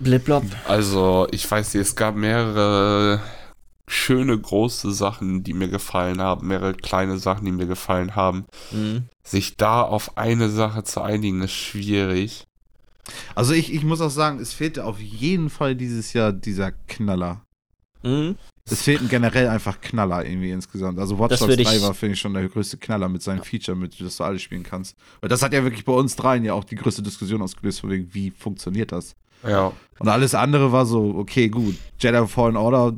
Bliblop? Also, ich weiß nicht, es gab mehrere schöne große Sachen, die mir gefallen haben, mehrere kleine Sachen, die mir gefallen haben. Mhm. Sich da auf eine Sache zu einigen, ist schwierig. Also ich, ich muss auch sagen, es fehlte auf jeden Fall dieses Jahr dieser Knaller. Mhm. Es fehlten generell einfach Knaller irgendwie insgesamt. Also Watch Das Dogs würde 3 ich- war, finde ich, schon der größte Knaller mit seinem Feature, mit das du alles spielen kannst. Weil das hat ja wirklich bei uns dreien ja auch die größte Diskussion ausgelöst, von wegen, wie funktioniert das? Ja, Und alles andere war so, okay, gut. Jedi Fallen Order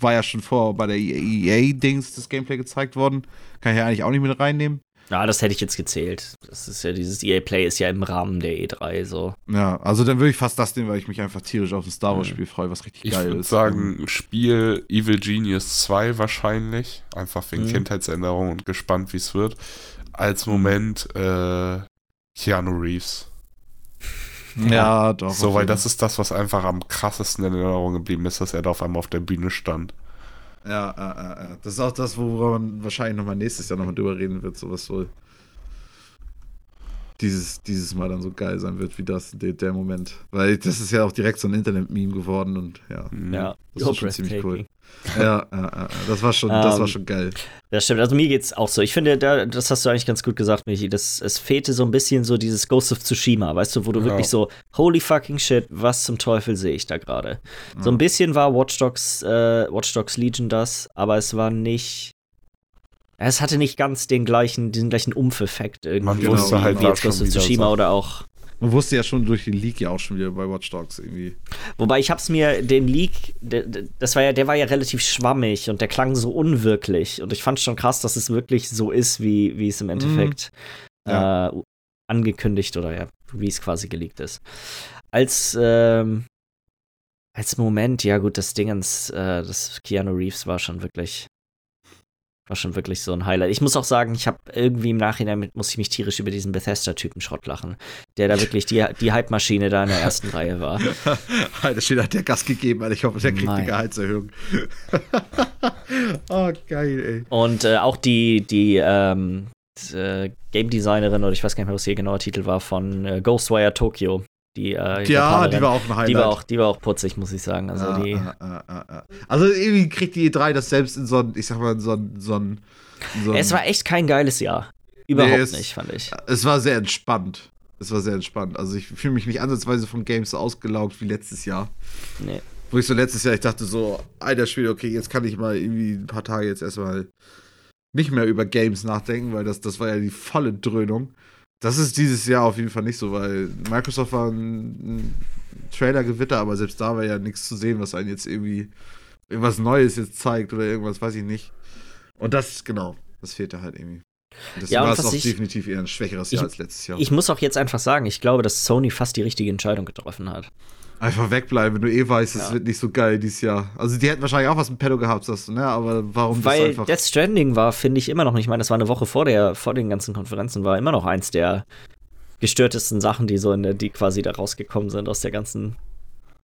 war ja schon vor bei der EA-Dings das Gameplay gezeigt worden. Kann ich ja eigentlich auch nicht mit reinnehmen. Ja, das hätte ich jetzt gezählt. Das ist ja dieses EA Play ist ja im Rahmen der E3 so. Ja, also dann würde ich fast das nehmen, weil ich mich einfach tierisch auf ein Star Mhm. Wars-Spiel freue, was richtig ich geil würde ist. sagen, Spiel Evil Genius 2 wahrscheinlich. Einfach wegen Mhm. Kindheitsänderungen und gespannt, wie es wird. Als Moment äh, Keanu Reeves. Ja, doch. So, weil das ist das, was einfach am krassesten in Erinnerung geblieben ist, dass er da auf einmal auf der Bühne stand. Ja, ja, ja, ja. das ist auch das, worüber man wahrscheinlich nochmal nächstes Jahr nochmal drüber reden wird, sowas so. Dieses, dieses Mal dann so geil sein wird wie das, der, der Moment. Weil das ist ja auch direkt so ein Internet-Meme geworden und ja. Ja, Das war schon ziemlich cool. Ja, ja, ja, ja. das war schon, das Ähm, war schon geil. Das stimmt. Also mir geht's auch so. Ich finde, da, das hast du eigentlich ganz gut gesagt, Michi. Das, es fehlte so ein bisschen so dieses Ghost of Tsushima, weißt du, wo du Ja. wirklich so, holy fucking shit, was zum Teufel sehe ich da gerade? So ein bisschen war Watch Dogs, äh, Watch Dogs Legion das, aber es war nicht. Es hatte nicht ganz den gleichen, den gleichen Umf-Effekt irgendwie, Man Genau. wusste halt wie jetzt schon Ghost of wieder Tsushima so. oder auch Man wusste ja schon durch den Leak ja auch schon wieder bei Watch Dogs irgendwie. Wobei ich hab's mir, den Leak, das war ja, der war ja relativ schwammig und der klang so unwirklich. Und ich fand schon krass, dass es wirklich so ist, wie, wie es im Endeffekt Ja. äh, angekündigt oder ja, wie es quasi geleakt ist. Als, ähm, als Moment, ja gut, das Dingens, äh, das Keanu Reeves war schon wirklich, war schon wirklich so ein Highlight. Ich muss auch sagen, ich habe irgendwie im Nachhinein mit, muss ich mich tierisch über diesen Bethesda-Typen Schrott lachen, der da wirklich die, die Hype-Maschine da in der ersten Reihe war. Alter, steht hat der Gas gegeben, Alter. Ich hoffe, der kriegt Mein. eine Gehaltserhöhung. oh, geil, ey. Und äh, auch die, die ähm, äh, Game Designerin, oder ich weiß gar nicht mehr, was ihr genauer Titel war, von äh, Ghostwire Tokyo, die äh, Ja, die war auch ein Highlight. die war auch, die war auch putzig, muss ich sagen. Also Ja, die, ja. Also irgendwie kriegt die E3 das selbst in so ein, ich sag mal, in so ein, so ein, so ein es war echt kein geiles Jahr. Überhaupt Nee, es- nicht, fand ich. es war sehr entspannt. Es war sehr entspannt. Also ich fühle mich nicht ansatzweise von Games so ausgelaugt wie letztes Jahr. Nee. Wo ich so letztes Jahr, ich dachte so, alter Spiel, okay, jetzt kann ich mal irgendwie ein paar Tage jetzt erstmal nicht mehr über Games nachdenken, weil das, das war ja die volle Dröhnung. Das ist dieses Jahr auf jeden Fall nicht so, weil Microsoft war ein, ein Trailer-Gewitter, aber selbst da war ja nichts zu sehen, was einen jetzt irgendwie irgendwas Neues jetzt zeigt oder irgendwas, weiß ich nicht. Und das, genau, das fehlte halt irgendwie. Deswegen Ja, war es auch ich- definitiv eher ein schwächeres ich- Jahr als letztes Jahr. Ich muss auch jetzt einfach sagen, ich glaube, dass Sony fast die richtige Entscheidung getroffen hat. Einfach wegbleiben, wenn du eh weißt, es Ja. wird nicht so geil dieses Jahr. Also die hätten wahrscheinlich auch was im Pedo gehabt, sagst du, ne? Aber warum das Weil einfach. Death Stranding war, finde ich, immer noch nicht. Ich meine, das war eine Woche vor, der, vor den ganzen Konferenzen, war immer noch eins der gestörtesten Sachen, die so in der, die quasi da rausgekommen sind aus der ganzen.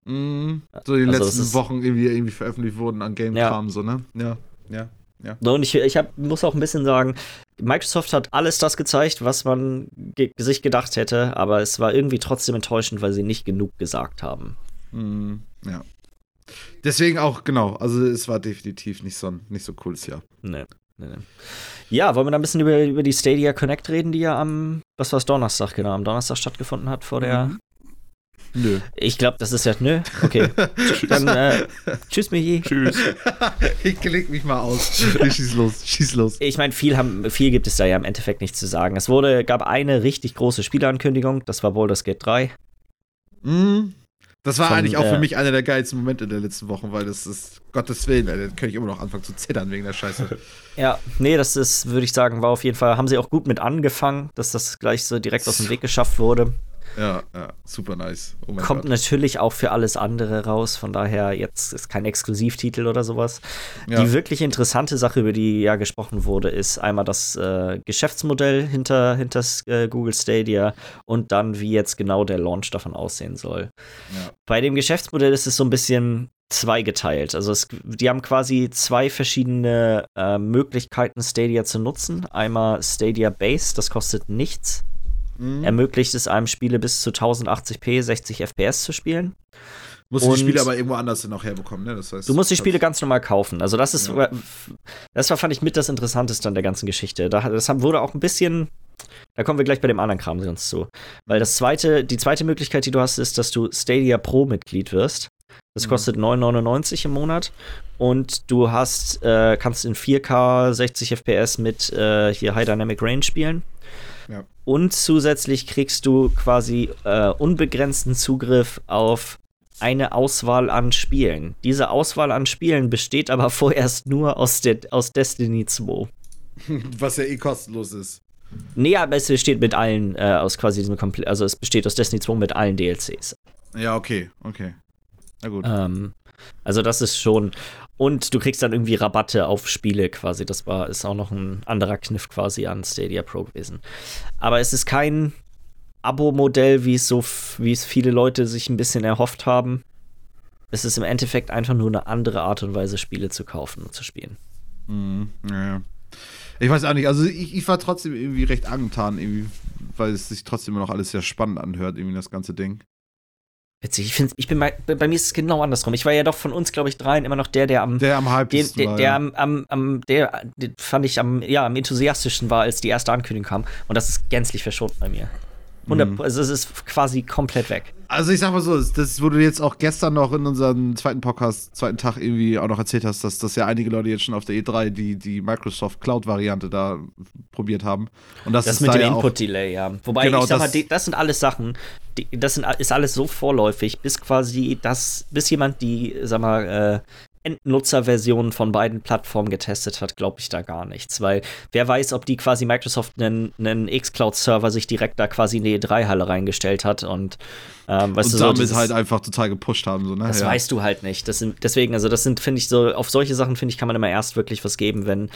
Mm, so die Also, das letzten Wochen irgendwie, irgendwie veröffentlicht wurden an Game-Kram, so, ne? Ja, ja, ja. So, Und ich, ich hab, muss auch ein bisschen sagen, Microsoft hat alles das gezeigt, was man ge sich gedacht hätte, aber es war irgendwie trotzdem enttäuschend, weil sie nicht genug gesagt haben. Mm, ja. Deswegen auch, genau, also es war definitiv nicht so ein nicht so cooles Jahr. Nee. nee, nee. Ja, wollen wir da ein bisschen über, über die Stadia Connect reden, die ja am, was war es, Donnerstag, genau, am Donnerstag stattgefunden hat vor der. Mhm. Nö. Ich glaube, das ist ja, nö, okay. Dann, äh, tschüss, Michi. Tschüss. ich leg mich mal aus. Nee, schieß los, schieß los. Ich meine, viel, haben- viel gibt es da ja im Endeffekt nicht zu sagen. Es wurde, gab eine richtig große Spieleankündigung, das war Baldur's Gate 3. Mm. Das war Von, eigentlich auch für mich einer der geilsten Momente der letzten Wochen, weil das ist, Gottes Willen, da könnte ich immer noch anfangen zu zittern wegen der Scheiße. Ja, nee, das ist, würde ich sagen, war auf jeden Fall, haben sie auch gut mit angefangen, dass das gleich so direkt aus dem Weg geschafft wurde. Ja, ja, super nice. Oh Kommt Gott. natürlich auch für alles andere raus, von daher jetzt ist kein Exklusivtitel oder sowas. Ja. Die wirklich interessante Sache, über die ja gesprochen wurde, ist einmal das äh, Geschäftsmodell hinter, hinter äh, Google Stadia und dann, wie jetzt genau der Launch davon aussehen soll. Ja. Bei dem Geschäftsmodell ist es so ein bisschen zweigeteilt. Also es, die haben quasi zwei verschiedene äh, Möglichkeiten, Stadia zu nutzen. Einmal Stadia Base, das kostet nichts. Mhm. Ermöglicht es einem Spiele bis zu 1080p, 60 FPS zu spielen. Musst die Spiele aber irgendwo anders dann auch herbekommen, ne? Das heißt, Du musst die Spiele ganz normal kaufen. Also das ist, Ja. das war, fand ich mit das Interessanteste an der ganzen Geschichte. Da, das wurde auch ein bisschen, da kommen wir gleich bei dem anderen Kram sonst zu. Weil das zweite, die zweite Möglichkeit, die du hast, ist, dass du Stadia Pro Mitglied wirst. Das Mhm. kostet 9,99 im Monat. Und du hast, äh, kannst in 4K 60 FPS mit äh, hier High Dynamic Range spielen. Ja. Und zusätzlich kriegst du quasi äh, unbegrenzten Zugriff auf eine Auswahl an Spielen. Diese Auswahl an Spielen besteht aber vorerst nur aus, der, aus Destiny 2. Was ja eh kostenlos ist. Nee, aber es besteht mit allen, äh, aus quasi diesem Komple also es besteht aus Destiny 2 mit allen DLCs. Ja, okay, okay. Na gut. Ähm, also das ist schon. Und du kriegst dann irgendwie Rabatte auf Spiele quasi. Das war, ist auch noch ein anderer Kniff quasi an Stadia Pro gewesen. Aber es ist kein Abo-Modell, wie es so, wie es viele Leute sich ein bisschen erhofft haben. Es ist im Endeffekt einfach nur eine andere Art und Weise, Spiele zu kaufen und zu spielen. Mhm, ja. Ich weiß auch nicht, also ich, ich war trotzdem irgendwie recht angetan, irgendwie, weil es sich trotzdem immer noch alles sehr spannend anhört, irgendwie das ganze Ding. Witzig, ich, find, ich bin bei, bei mir ist es genau andersrum. Ich war ja doch von uns, glaube ich, dreien immer noch der, der am Der am hypesten der, der, ja. am, am, am, der, den fand ich am, ja, am enthusiastischsten war, als die erste Ankündigung kam. Und das ist gänzlich verschont bei mir. 100, Mhm. Also es ist quasi komplett weg. Also ich sag mal so, das, wo du jetzt auch gestern noch in unserem zweiten Podcast, zweiten Tag irgendwie auch noch erzählt hast, dass, dass ja einige Leute jetzt schon auf der E3 die, die Microsoft Cloud-Variante da probiert haben. Und das, Das ist mit da dem ja Input-Delay, ja. Wobei, Genau, ich sag mal, das- das sind alles Sachen, die, das sind, ist alles so vorläufig, bis quasi das, bis jemand die, sag mal, äh, Endnutzerversionen von beiden Plattformen getestet hat, glaube ich da gar nichts. Weil wer weiß, ob die quasi Microsoft einen, einen X-Cloud-Server sich direkt da quasi in die E3-Halle reingestellt hat und ähm, weißt und du, so damit dieses- halt einfach total gepusht haben. So, ne? Das ja. weißt du halt nicht. Das sind, deswegen, also das sind, finde ich, so, auf solche Sachen, finde ich, kann man immer erst wirklich was geben, wenn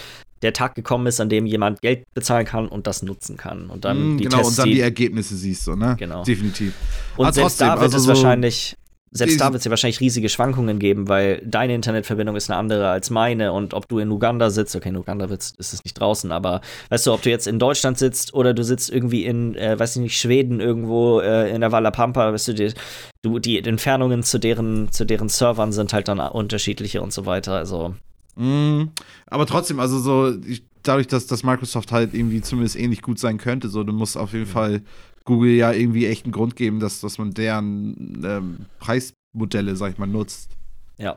der Tag gekommen ist, an dem jemand Geld bezahlen kann und das nutzen kann. Und dann Mm, die genau, Tests, und dann die- die Ergebnisse siehst du, ne? Genau. Definitiv. Und Aber selbst trotzdem, da wird also es so- wahrscheinlich, selbst da wird es ja wahrscheinlich riesige Schwankungen geben, weil deine Internetverbindung ist eine andere als meine und ob du in Uganda sitzt, okay, in Uganda ist es nicht draußen, aber weißt du, ob du jetzt in Deutschland sitzt oder du sitzt irgendwie in, äh, weiß ich nicht, Schweden irgendwo äh, in der Walla Pampa, weißt du, die, du, die Entfernungen zu deren, zu deren Servern sind halt dann unterschiedliche und so weiter, also. Mm, aber trotzdem, also so, ich, dadurch, dass, dass Microsoft halt irgendwie zumindest ähnlich gut sein könnte, so, du musst auf jeden. Fall Google ja irgendwie echt einen Grund geben, dass, dass man deren ähm, Preismodelle, sag ich mal, nutzt. Ja.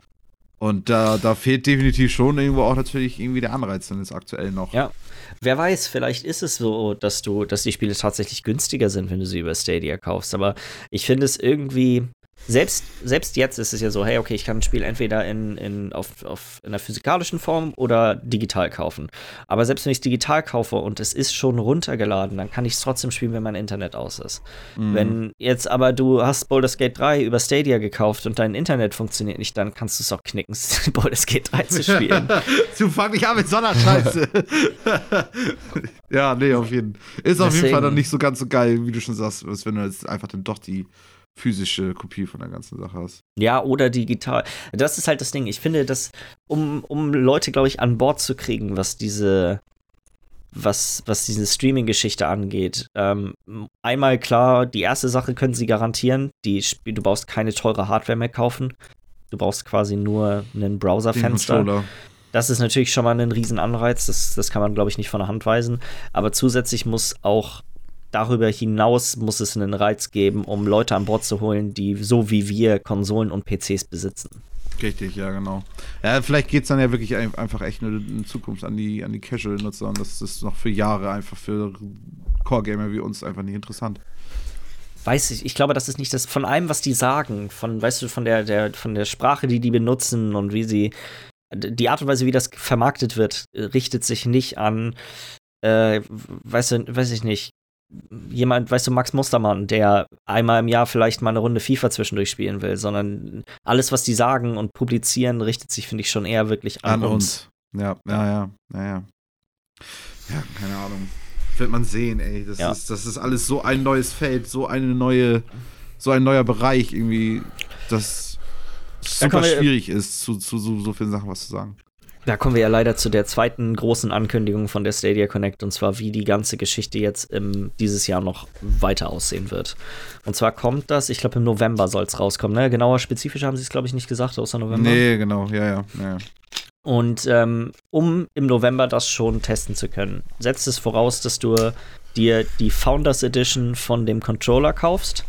Und da, da fehlt definitiv schon irgendwo auch natürlich irgendwie der Anreiz dann ist aktuell noch. Ja. Wer weiß, vielleicht ist es so, dass du, dass die Spiele tatsächlich günstiger sind, wenn du sie über Stadia kaufst. Aber ich finde es irgendwie, selbst, selbst jetzt ist es ja so, hey, okay, ich kann ein Spiel entweder in, in, auf, auf, in einer physikalischen Form oder digital kaufen. Aber selbst wenn ich es digital kaufe und es ist schon runtergeladen, dann kann ich es trotzdem spielen, wenn mein Internet aus ist. Mhm. Wenn jetzt aber du hast Baldur's Gate 3 über Stadia gekauft und dein Internet funktioniert nicht, dann kannst du es auch knicken, Baldur's Gate 3 zu spielen. du fang mich an mit so einer Scheiße. ja, nee, auf jeden Fall. Ist auf jeden Fall dann nicht so ganz so geil, wie du schon sagst, wenn du jetzt einfach dann doch die physische Kopie von der ganzen Sache hast. Ja, oder digital. Das ist halt das Ding. Ich finde, dass, um, um Leute, glaube ich, an Bord zu kriegen, was diese, was, was diese Streaming-Geschichte angeht. Ähm, einmal klar, die erste Sache können sie garantieren. Die, du brauchst keine teure Hardware mehr kaufen. Du brauchst quasi nur ein Browserfenster. Das ist natürlich schon mal ein Riesenanreiz. Das, das kann man, glaube ich, nicht von der Hand weisen. Aber zusätzlich muss auch darüber hinaus muss es einen Reiz geben, um Leute an Bord zu holen, die so wie wir Konsolen und PCs besitzen. Richtig, ja, genau. Ja, vielleicht geht es dann ja wirklich einfach echt nur in Zukunft an die, an die Casual-Nutzer und das ist noch für Jahre einfach für Core-Gamer wie uns einfach nicht interessant. Weiß ich, ich glaube, das ist nicht das von allem, was die sagen, von, weißt du, von der, der, von der Sprache, die die benutzen und wie sie, die Art und Weise, wie das vermarktet wird, richtet sich nicht an, äh, weißt du, weiß ich nicht, jemand, weißt du, Max Mustermann, der einmal im Jahr vielleicht mal eine Runde FIFA zwischendurch spielen will, sondern alles, was die sagen und publizieren, richtet sich, finde ich, schon eher wirklich an, an uns. uns. Ja, ja, ja, ja, ja. Ja, keine Ahnung. Wird man sehen, ey. Das, ja. ist, das ist alles so ein neues Feld, so eine neue, so ein neuer Bereich irgendwie, dass super schwierig ist, zu, zu so, so vielen Sachen was zu sagen. Da kommen wir ja leider zu der zweiten großen Ankündigung von der Stadia Connect und zwar, wie die ganze Geschichte jetzt im, dieses Jahr noch weiter aussehen wird. Und zwar kommt das, ich glaube, im November soll es rauskommen. Ne? Genauer spezifisch haben sie es, glaube ich, nicht gesagt, außer November. Nee, genau, ja, ja. ja. Und ähm, um im November das schon testen zu können, setzt es voraus, dass du dir die Founders Edition von dem Controller kaufst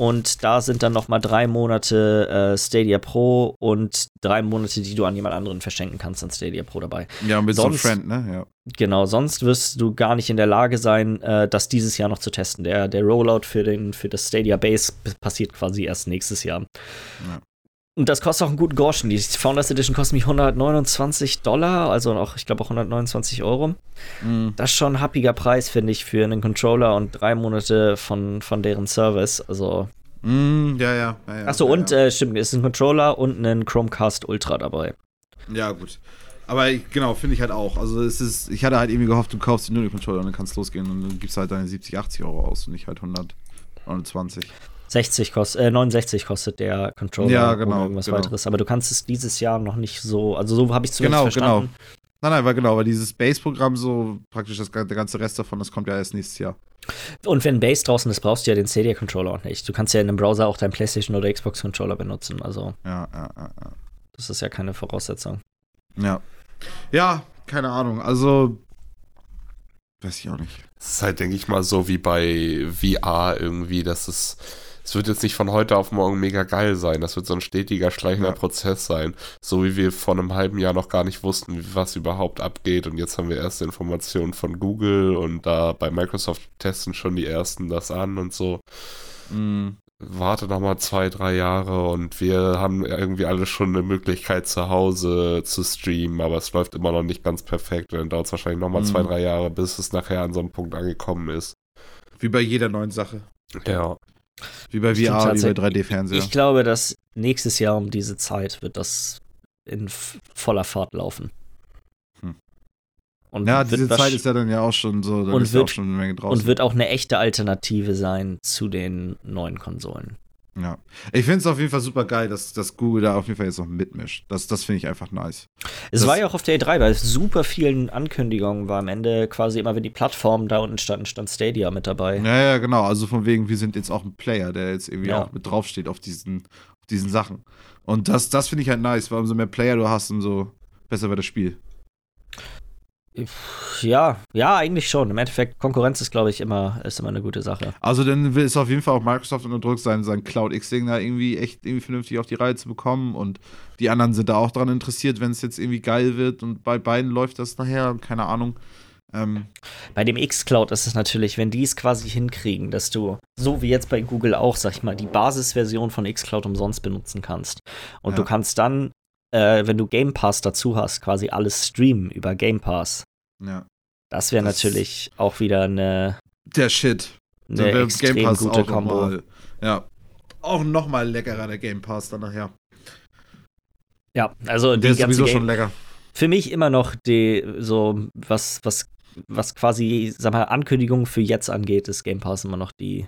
und da sind dann noch mal drei Monate äh, Stadia Pro und drei Monate, die du an jemand anderen verschenken kannst an Stadia Pro dabei. Ja, mit sonst, so einem Friend, ne? Ja. Genau, sonst wirst du gar nicht in der Lage sein, äh, das dieses Jahr noch zu testen. Der, der Rollout für, den, für das Stadia Base passiert quasi erst nächstes Jahr. Ja. Und das kostet auch einen guten Gorschen. Die Founders Edition kostet mich 129 Dollar, also auch, ich glaube, auch 129 Euro. Mm. Das ist schon ein happiger Preis, finde ich, für einen Controller und drei Monate von, von deren Service. Also. Mm, ja, ja. ja, ja Achso, ja, und ja. Äh, stimmt, ist ein Controller und ein Chromecast Ultra dabei. Ja, gut. Aber genau, finde ich halt auch. Also es ist, ich hatte halt irgendwie gehofft, du kaufst dir nur den Controller und dann kannst losgehen und dann gibst halt deine 70, 80 Euro aus und nicht halt 129. 60 kostet, äh, 69 kostet der Controller ja, genau, oder irgendwas genau. weiteres. Aber du kannst es dieses Jahr noch nicht so, also so habe ich es zumindest genau, verstanden. Genau. Nein, nein, weil genau, weil dieses Base-Programm so praktisch das, der ganze Rest davon, das kommt ja erst nächstes Jahr. Und wenn Base draußen ist, brauchst du ja den Stadia-Controller auch nicht. Du kannst ja in einem Browser auch deinen PlayStation oder Xbox-Controller benutzen. Also. Ja, ja, ja, ja. Das ist ja keine Voraussetzung. Ja. Ja, keine Ahnung. Also. Weiß ich auch nicht. Es ist halt, denke ich mal, so wie bei VR irgendwie, dass es es wird jetzt nicht von heute auf morgen mega geil sein. Das wird so ein stetiger, schleichender ja. Prozess sein. So wie wir vor einem halben Jahr noch gar nicht wussten, was überhaupt abgeht. Und jetzt haben wir erste Informationen von Google und da bei Microsoft testen schon die ersten das an und so. Mhm. Warte noch mal zwei, drei Jahre und wir haben irgendwie alle schon eine Möglichkeit zu Hause zu streamen, aber es läuft immer noch nicht ganz perfekt. Und dann dauert es wahrscheinlich noch mal mhm. zwei, drei Jahre, bis es nachher an so einem Punkt angekommen ist. Wie bei jeder neuen Sache. Ja. Wie bei VR, wie bei 3D-Fernseher. Ich glaube, dass nächstes Jahr um diese Zeit wird das in voller Fahrt laufen. Hm. Und ja, diese Zeit ist ja dann ja auch schon so, da und wird, auch schon eine Menge draußen. Und wird auch eine echte Alternative sein zu den neuen Konsolen. Ja. Ich finde es auf jeden Fall super geil, dass, dass Google da auf jeden Fall jetzt noch mitmischt. Das, das finde ich einfach nice. Es Das- war ja auch auf der E3, bei super vielen Ankündigungen war am Ende quasi immer, wenn die Plattformen da unten standen, stand Stadia mit dabei. Ja, ja, genau. Also von wegen, wir sind jetzt auch ein Player, der jetzt irgendwie Ja. auch mit draufsteht auf diesen, auf diesen Sachen. Und das, das finde ich halt nice, weil umso mehr Player du hast, umso besser wird das Spiel. Ja, ja, eigentlich schon. Im Endeffekt, Konkurrenz ist, glaube ich, immer, ist immer eine gute Sache. Also dann will es auf jeden Fall auch Microsoft unter Druck sein, sein Cloud X-Ding da irgendwie echt irgendwie vernünftig auf die Reihe zu bekommen. Und die anderen sind da auch dran interessiert, wenn es jetzt irgendwie geil wird. Und bei beiden läuft das nachher, keine Ahnung. Ähm, Bei dem X-Cloud ist es natürlich, wenn die es quasi hinkriegen, dass du, so wie jetzt bei Google auch, sag ich mal, die Basisversion von X-Cloud umsonst benutzen kannst. Und Ja. du kannst dann, äh, wenn du Game Pass dazu hast, quasi alles streamen über Game Pass. ja. Das wäre natürlich auch wieder eine, Der Shit. eine wär extrem gute Kombo. noch mal, ja. Auch nochmal leckerer, der Game Pass dann nachher. Ja, also die Der ist ganze sowieso Game schon lecker. für mich immer noch die so was was was quasi sag mal Ankündigungen für jetzt angeht, ist Game Pass immer noch die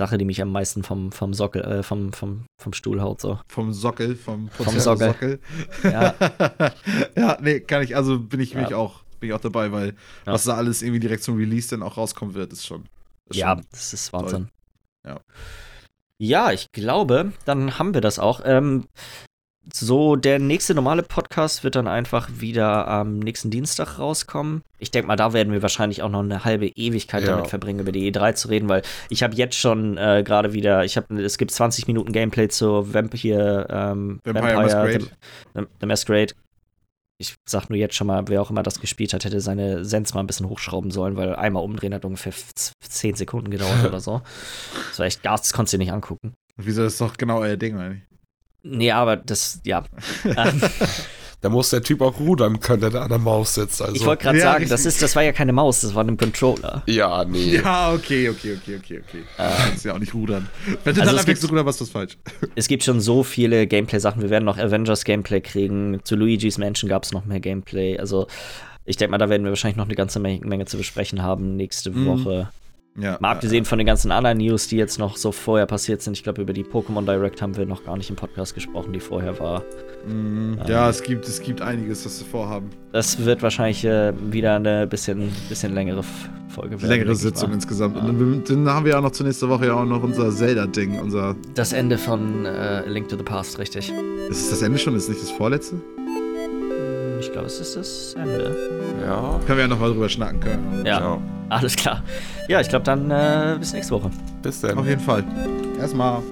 Sache, die mich am meisten vom vom Sockel äh, vom vom vom Stuhl haut so. Vom Sockel, vom Vom Sockel. Sockel. Ja. ja, nee, kann ich, also bin ich, Ja. ich auch, bin ich auch dabei, weil Ja. was da alles irgendwie direkt zum Release dann auch rauskommen wird, ist schon. Ist Ja, schon das ist Wahnsinn. Ja. Ja, ich glaube, dann haben wir das auch. Ähm, so, der nächste normale Podcast wird dann einfach wieder am nächsten Dienstag rauskommen. Ich denke mal, da werden wir wahrscheinlich auch noch eine halbe Ewigkeit Ja. damit verbringen, über die E3 zu reden, weil ich habe jetzt schon äh, gerade wieder, ich habe, es gibt 20 Minuten Gameplay zu Vampire, ähm, Vampire Masquerade. The, The Masquerade. Ich sag nur jetzt schon mal, wer auch immer das gespielt hat, hätte seine Sens mal ein bisschen hochschrauben sollen, weil einmal umdrehen hat ungefähr 10 Sekunden gedauert oder so. Das war echt Gas, das konntest du dir nicht angucken. Wieso das ist doch genau euer Ding, nicht? Nee, aber das, ja. Ähm, Da muss der Typ auch rudern können, der da an der Maus sitzt. Also, ich wollte gerade Ja, sagen, das, ist, das war ja keine Maus, das war ein Controller. ja, nee. Ja, okay, okay, okay, okay, okay. Du kannst ja auch nicht rudern. Wenn du Also dann es anfängst gibt- zu rudern, was ist falsch. Es gibt schon so viele Gameplay-Sachen. Wir werden noch Avengers-Gameplay kriegen. Zu Luigi's Mansion gab es noch mehr Gameplay. Also, ich denke mal, da werden wir wahrscheinlich noch eine ganze Menge, Menge zu besprechen haben nächste Mhm. Woche. Ja. Mal abgesehen von den ganzen anderen News, die jetzt noch so vorher passiert sind. Ich glaube, über die Pokémon Direct haben wir noch gar nicht im Podcast gesprochen, die vorher war. Mm, Ja, es gibt, es gibt einiges, was wir vorhaben. Das wird wahrscheinlich äh, wieder eine bisschen, bisschen längere Folge werden. Längere Sitzung insgesamt. Ja. Und dann, dann haben wir ja noch zur nächsten Woche ja auch noch unser Zelda-Ding. Unser. Das Ende von äh, Link to the Past, richtig. Ist es das Ende schon? Ist es nicht das vorletzte? Ich glaube, es ist das Ende. Ja. Können wir ja nochmal drüber schnacken können. Ja, Ja. Alles klar. Ja, ich glaube dann äh, bis nächste Woche. Bis dann. Auf jeden Fall. Erstmal.